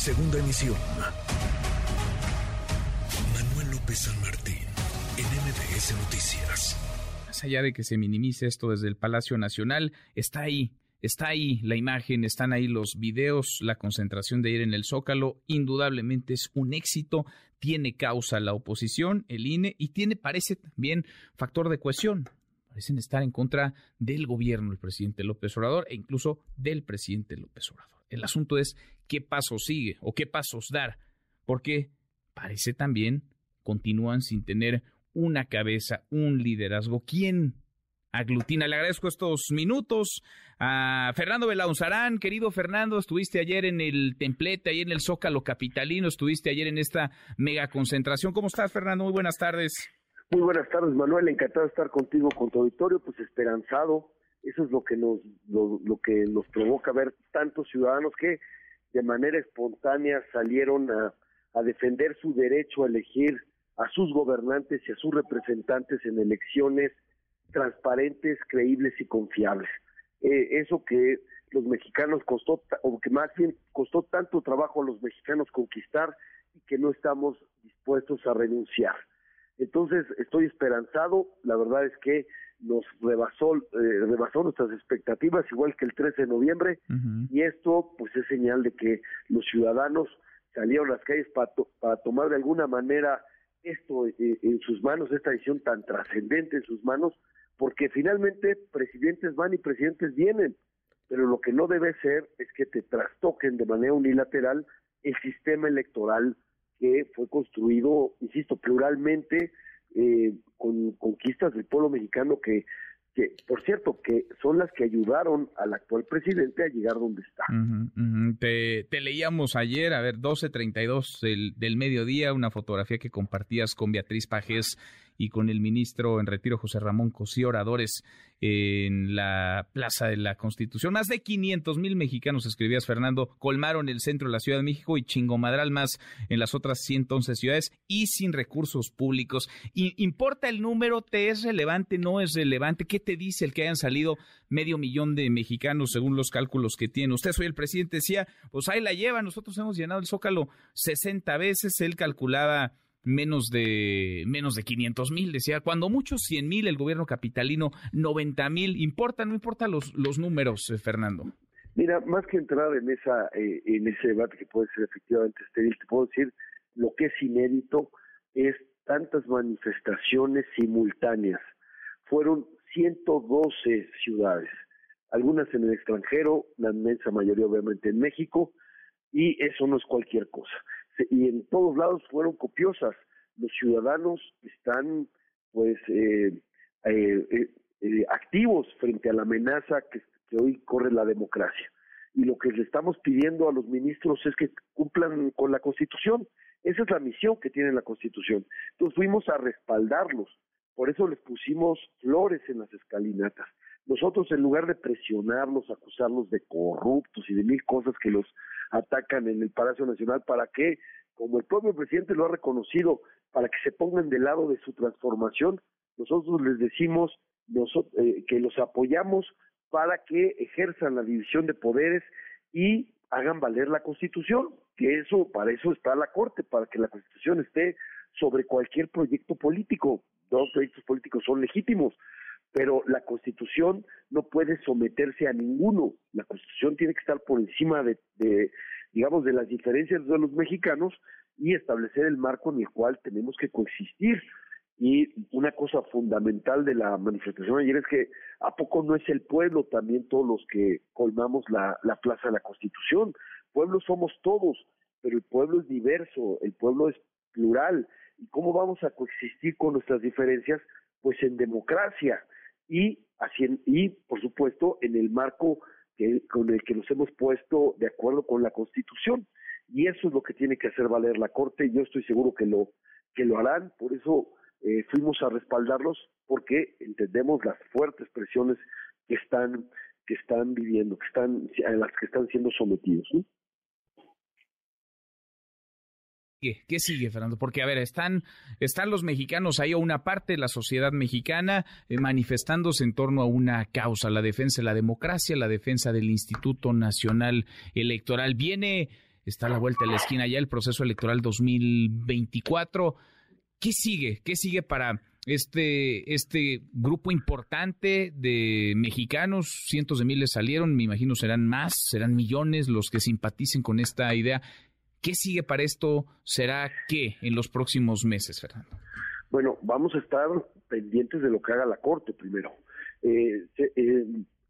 Segunda emisión. Manuel López San Martín, en MBS Noticias. Más allá de que se minimice esto desde el Palacio Nacional, está ahí, está ahí la imagen, están ahí los videos, la concentración de ir en el Zócalo, indudablemente es un éxito, tiene causa la oposición, el INE, y tiene, parece también, factor de cohesión. Parecen estar en contra del gobierno, el presidente López Obrador, e incluso del presidente López Obrador. El asunto es qué pasos sigue o qué pasos dar, porque parece también continúan sin tener una cabeza, un liderazgo. ¿Quién aglutina? Le agradezco estos minutos a Fernando Belaunzarán. Querido Fernando, estuviste ayer en el templete, ahí en el Zócalo Capitalino, estuviste ayer en esta mega concentración. ¿Cómo estás, Fernando? Muy buenas tardes. Muy buenas tardes, Manuel. Encantado de estar contigo, con tu auditorio, pues esperanzado. Eso es lo que nos, lo, lo que nos provoca ver tantos ciudadanos que de manera espontánea salieron a, a defender su derecho a elegir a sus gobernantes y a sus representantes en elecciones transparentes, creíbles y confiables. Eh, eso que los mexicanos costó, o que más bien costó tanto trabajo a los mexicanos conquistar y que no estamos dispuestos a renunciar. Entonces, estoy esperanzado, la verdad es que nos rebasó, eh, rebasó nuestras expectativas, igual que el 13 de noviembre, y esto pues es señal de que los ciudadanos salieron a las calles para, para tomar de alguna manera esto eh, en sus manos, esta decisión tan trascendente en sus manos, porque finalmente presidentes van y presidentes vienen, pero lo que no debe ser es que te trastoquen de manera unilateral el sistema electoral que fue construido, insisto, pluralmente, eh, con conquistas del pueblo mexicano que, que, por cierto, que son las que ayudaron al actual presidente a llegar donde está. Te, te, leíamos ayer, a ver, 12.32 del, del mediodía, una fotografía que compartías con Beatriz Pajés y con el ministro en retiro José Ramón Cosí Oradores en la Plaza de la Constitución. Más de 500 mil mexicanos, escribías Fernando, colmaron el centro de la Ciudad de México y chingomadral más en las otras 111 ciudades y sin recursos públicos. ¿Importa el número? ¿Te es relevante? ¿No es relevante? ¿Qué te dice el que hayan salido medio millón de mexicanos según los cálculos que tiene? Usted, soy el presidente, decía, pues ahí la lleva, nosotros hemos llenado el Zócalo 60 veces, él calculaba menos de menos de 500 mil, decía, cuando muchos 100 mil, el gobierno capitalino 90 mil, ¿importa no importa los, los números, eh, Fernando? Mira, más que entrar en esa eh, en ese debate que puede ser efectivamente estéril, te puedo decir lo que es inédito es tantas manifestaciones simultáneas. Fueron 112 ciudades, algunas en el extranjero, la inmensa mayoría obviamente en México, y eso no es cualquier cosa y en todos lados fueron copiosas. Los ciudadanos están, pues, eh, eh, eh, activos frente a la amenaza que, hoy corre la democracia. Y lo que le estamos pidiendo a los ministros es que cumplan con la Constitución. Esa es la misión que tiene la Constitución. Entonces fuimos a respaldarlos. Por eso les pusimos flores en las escalinatas. Nosotros, en lugar de presionarlos, acusarlos de corruptos y de mil cosas que los atacan en el Palacio Nacional, para que, como el propio presidente lo ha reconocido, para que se pongan del lado de su transformación, nosotros les decimos eh, que los apoyamos para que ejerzan la división de poderes y hagan valer la Constitución, que eso, para eso está la Corte, para que la Constitución esté sobre cualquier proyecto político. Dos proyectos políticos son legítimos, pero la Constitución no puede someterse a ninguno. La Constitución tiene que estar por encima de, digamos, de las diferencias de los mexicanos y establecer el marco en el cual tenemos que coexistir. Y una cosa fundamental de la manifestación ayer es que a poco no es el pueblo también todos los que colmamos la, la plaza de la Constitución. Pueblo somos todos, pero el pueblo es diverso, el pueblo es plural. ¿Y cómo vamos a coexistir con nuestras diferencias? Pues en democracia y, y por supuesto en el marco que, con el que nos hemos puesto de acuerdo con la Constitución. Y eso es lo que tiene que hacer valer la Corte y yo estoy seguro que lo, que lo harán. Por eso eh, fuimos a respaldarlos porque entendemos las fuertes presiones que están que están viviendo, que están a las que están siendo sometidos. ¿Qué sigue, Fernando? Porque, a ver, están, están los mexicanos o una parte de la sociedad mexicana eh, manifestándose en torno a una causa, la defensa de la democracia, la defensa del Instituto Nacional Electoral. Viene está a la vuelta de la esquina ya el proceso electoral 2024. ¿Qué sigue? ¿Qué sigue para este, este grupo importante de mexicanos? Cientos de miles salieron, me imagino serán más, serán millones los que simpaticen con esta idea. ¿Qué sigue para esto? ¿Será qué en los próximos meses, Fernando? Bueno, vamos a estar pendientes de lo que haga la Corte primero. Eh, eh,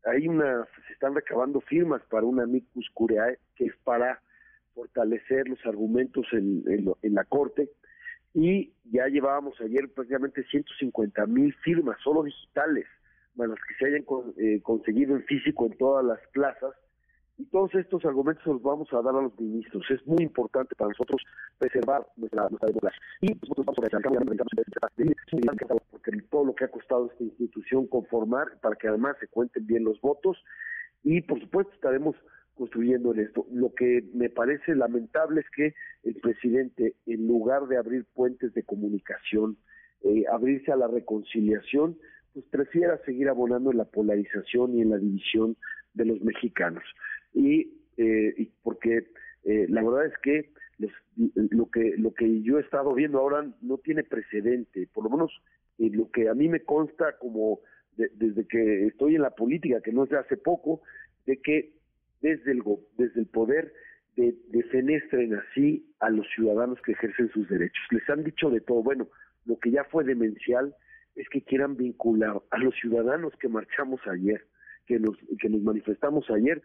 hay una, se están recabando firmas para una amicus curiae que es para fortalecer los argumentos en, la Corte y ya llevábamos ayer prácticamente 150 mil firmas, solo digitales, más las que se hayan eh, conseguido en físico en todas las plazas y todos estos argumentos los vamos a dar a los ministros. Es muy importante para nosotros preservar nuestra, nuestra democracia. Y nosotros vamos a porque todo lo que ha costado esta institución conformar para que además se cuenten bien los votos y por supuesto estaremos construyendo en esto. Lo que me parece lamentable es que el presidente, en lugar de abrir puentes de comunicación, eh, abrirse a la reconciliación, pues prefiera seguir abonando en la polarización y en la división de los mexicanos y, eh, porque eh, la verdad es que lo que lo que yo he estado viendo ahora no tiene precedente, por lo menos lo que a mí me consta como desde que estoy en la política, que no es de hace poco, de que desde el desde el poder de, defenestren así a los ciudadanos que ejercen sus derechos. Les han dicho de todo. Bueno, lo que ya fue demencial es que quieran vincular a los ciudadanos que marchamos ayer, que nos, que nos manifestamos ayer,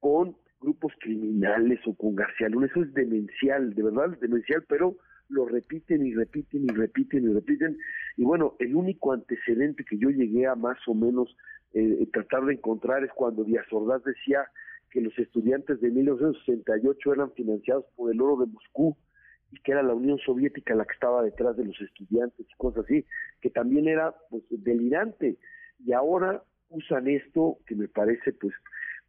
con grupos criminales o con García Luna. Eso es demencial, de verdad es demencial, pero lo repiten y repiten y repiten y repiten. Y bueno, el único antecedente que yo llegué a más o menos eh, tratar de encontrar es cuando Díaz Ordaz decía que los estudiantes de 1968 eran financiados por el oro de Moscú y que era la Unión Soviética la que estaba detrás de los estudiantes y cosas así, que también era pues delirante. Y ahora usan esto que me parece pues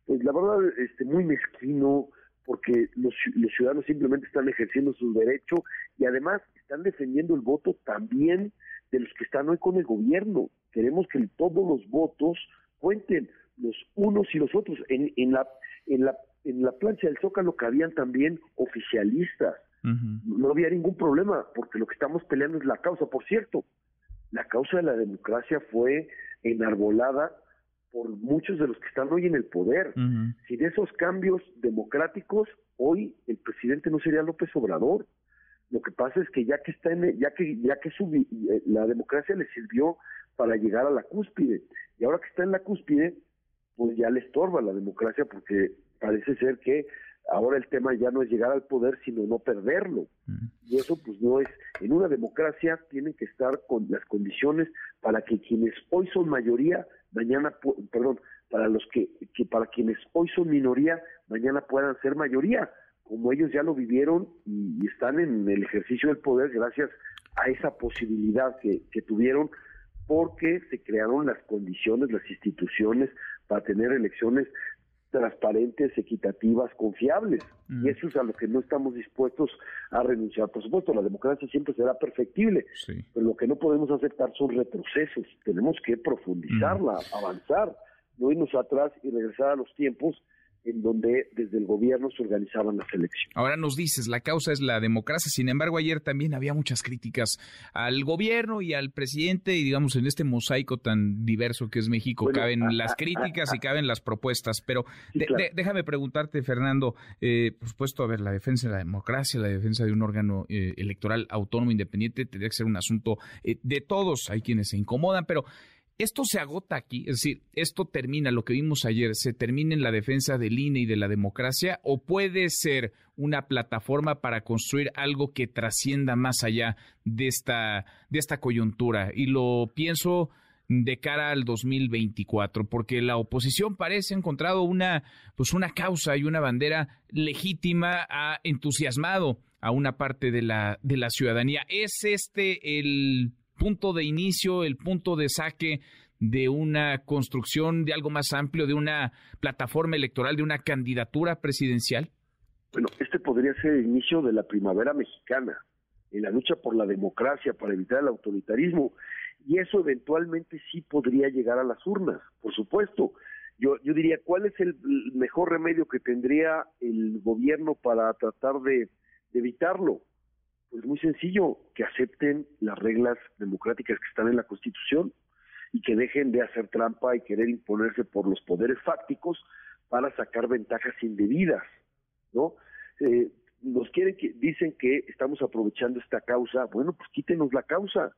pues la verdad, este, muy mezquino, porque los, ciudadanos simplemente están ejerciendo su derecho y además están defendiendo el voto también de los que están hoy con el gobierno. Queremos que todos los votos cuenten, los unos y los otros. En, en, la, en, la, en la plancha del Zócalo cabían también oficialistas. No había ningún problema, porque lo que estamos peleando es la causa. Por cierto, la causa de la democracia fue enarbolada por muchos de los que están hoy en el poder. Sin esos cambios democráticos, hoy el presidente no sería López Obrador. Lo que pasa es que ya que está en, ya que ya que eh, la democracia le sirvió para llegar a la cúspide y ahora que está en la cúspide, pues ya le estorba la democracia porque parece ser que ahora el tema ya no es llegar al poder sino no perderlo y eso pues no es en una democracia tienen que estar con las condiciones para que quienes hoy son mayoría mañana, perdón, para los que, que para quienes hoy son minoría, mañana puedan ser mayoría, como ellos ya lo vivieron y, están en el ejercicio del poder gracias a esa posibilidad que, que tuvieron porque se crearon las condiciones, las instituciones para tener elecciones transparentes, equitativas, confiables. Y mm. eso es a lo que no estamos dispuestos a renunciar. Por supuesto, la democracia siempre será perfectible, pero lo que no podemos aceptar son retrocesos. Tenemos que profundizarla, mm. avanzar, no irnos atrás y regresar a los tiempos en donde desde el gobierno se organizaban las elecciones. Ahora nos dices, la causa es la democracia, sin embargo ayer también había muchas críticas al gobierno y al presidente y digamos en este mosaico tan diverso que es México, caben las críticas y caben las propuestas, pero déjame preguntarte Fernando, eh, por supuesto, a ver, la defensa de la democracia, la defensa de un órgano eh, electoral autónomo independiente tendría que ser un asunto eh, de todos, hay quienes se incomodan, pero esto se agota aquí, es decir, esto termina, lo que vimos ayer, se termina en la defensa del INE y de la democracia, o puede ser una plataforma para construir algo que trascienda más allá de esta, de esta coyuntura. Y lo pienso de cara al 2024, porque la oposición parece encontrado una, pues una causa y una bandera legítima, ha entusiasmado a una parte de la, de la ciudadanía. ¿Es este el punto de inicio, el punto de saque de una construcción de algo más amplio, de una plataforma electoral, de una candidatura presidencial? Bueno, este podría ser el inicio de la primavera mexicana, en la lucha por la democracia, para evitar el autoritarismo, y eso eventualmente sí podría llegar a las urnas, por supuesto. Yo, yo diría, ¿cuál es el mejor remedio que tendría el gobierno para tratar de, evitarlo? Pues muy sencillo, que acepten las reglas democráticas que están en la Constitución y que dejen de hacer trampa y querer imponerse por los poderes fácticos para sacar ventajas indebidas, ¿no? Eh, nos quieren que dicen que estamos aprovechando esta causa, bueno, pues quítenos la causa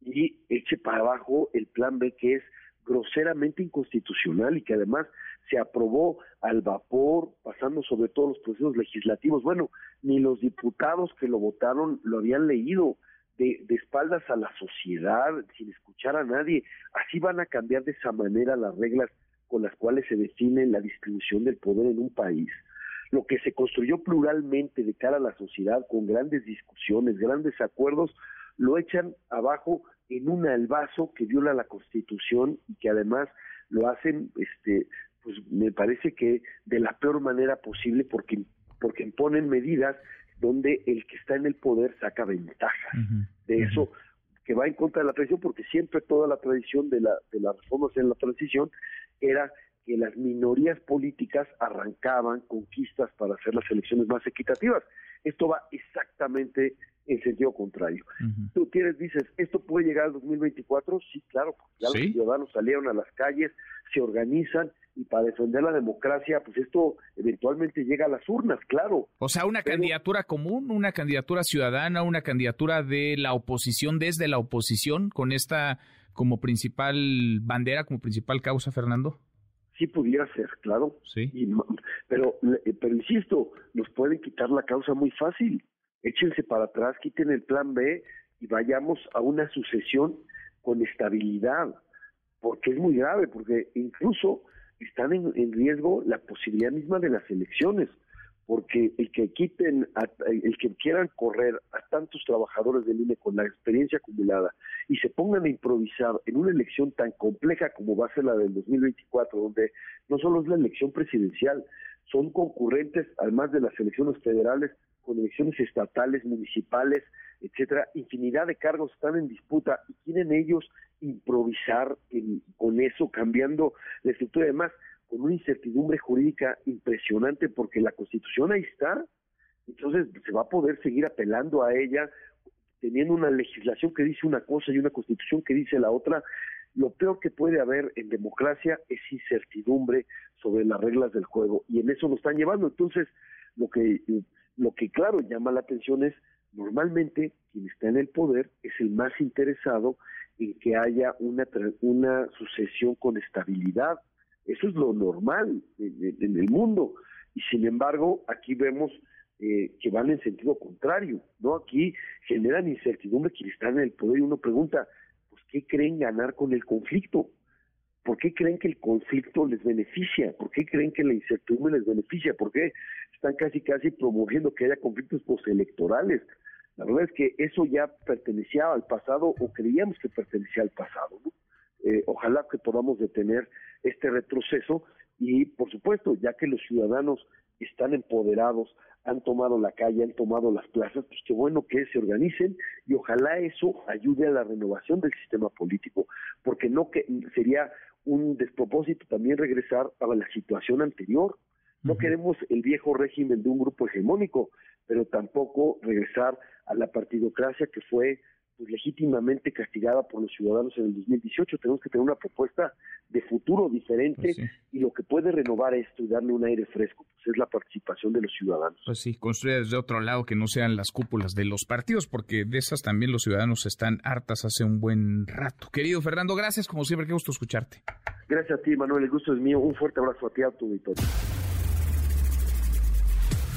y eche para abajo el plan B que es groseramente inconstitucional y que además se aprobó al vapor, pasando sobre todos los procesos legislativos. Bueno, ni los diputados que lo votaron lo habían leído de, de espaldas a la sociedad, sin escuchar a nadie. Así van a cambiar de esa manera las reglas con las cuales se define la distribución del poder en un país. Lo que se construyó pluralmente de cara a la sociedad, con grandes discusiones, grandes acuerdos, lo echan abajo en un albazo que viola la Constitución y que además lo hacen, este, pues me parece que de la peor manera posible porque porque imponen medidas donde el que está en el poder saca ventaja de eso que va en contra de la tradición porque siempre toda la tradición de la de las reformas en la transición era que las minorías políticas arrancaban conquistas para hacer las elecciones más equitativas. Esto va exactamente en sentido contrario. Tú tienes, dices, ¿esto puede llegar al 2024? Sí, claro, porque ya los ciudadanos salieron a las calles, se organizan y para defender la democracia, pues esto eventualmente llega a las urnas, claro. O sea, una candidatura común, una candidatura ciudadana, una candidatura de la oposición desde la oposición con esta como principal bandera, como principal causa, Fernando sí pudiera ser, claro. Sí. pero, eh, pero insisto, nos pueden quitar la causa muy fácil. Échense para atrás, quiten el plan B y vayamos a una sucesión con estabilidad, porque es muy grave, porque incluso están en riesgo la posibilidad misma de las elecciones porque el que quiten, el que quieran correr a tantos trabajadores del INE con la experiencia acumulada y se pongan a improvisar en una elección tan compleja como va a ser la del 2024, donde no solo es la elección presidencial, son concurrentes, además de las elecciones federales, con elecciones estatales, municipales, etcétera, infinidad de cargos están en disputa y quieren ellos improvisar con eso, cambiando la estructura. Y demás con una incertidumbre jurídica impresionante porque la constitución ahí está, entonces se va a poder seguir apelando a ella teniendo una legislación que dice una cosa y una constitución que dice la otra. Lo peor que puede haber en democracia es incertidumbre sobre las reglas del juego y en eso nos están llevando. Entonces, lo que lo que claro llama la atención es normalmente quien está en el poder es el más interesado en que haya una una sucesión con estabilidad eso es lo normal en, el mundo. Y sin embargo, aquí vemos eh, que van en sentido contrario, ¿no? Aquí generan incertidumbre quienes están en el poder y uno pregunta, pues, ¿qué creen ganar con el conflicto? ¿Por qué creen que el conflicto les beneficia? ¿Por qué creen que la incertidumbre les beneficia? ¿Por qué están casi casi promoviendo que haya conflictos postelectorales? La verdad es que eso ya pertenecía al pasado o creíamos que pertenecía al pasado, ¿no? Eh, ojalá que podamos detener este retroceso y, por supuesto, ya que los ciudadanos están empoderados, han tomado la calle, han tomado las plazas, pues qué bueno que se organicen y ojalá eso ayude a la renovación del sistema político, porque no que sería un despropósito también regresar a la situación anterior. No queremos el viejo régimen de un grupo hegemónico, pero tampoco regresar a la partidocracia que fue pues, legítimamente castigada por los ciudadanos en el 2018. Tenemos que tener una propuesta de futuro diferente pues y lo que puede renovar esto y darle un aire fresco pues es la participación de los ciudadanos. Pues sí, construir desde otro lado que no sean las cúpulas de los partidos, porque de esas también los ciudadanos están hartas hace un buen rato. Querido Fernando, gracias como siempre, qué gusto escucharte. Gracias a ti, Manuel, el gusto es mío. Un fuerte abrazo a ti, a tu auditorio.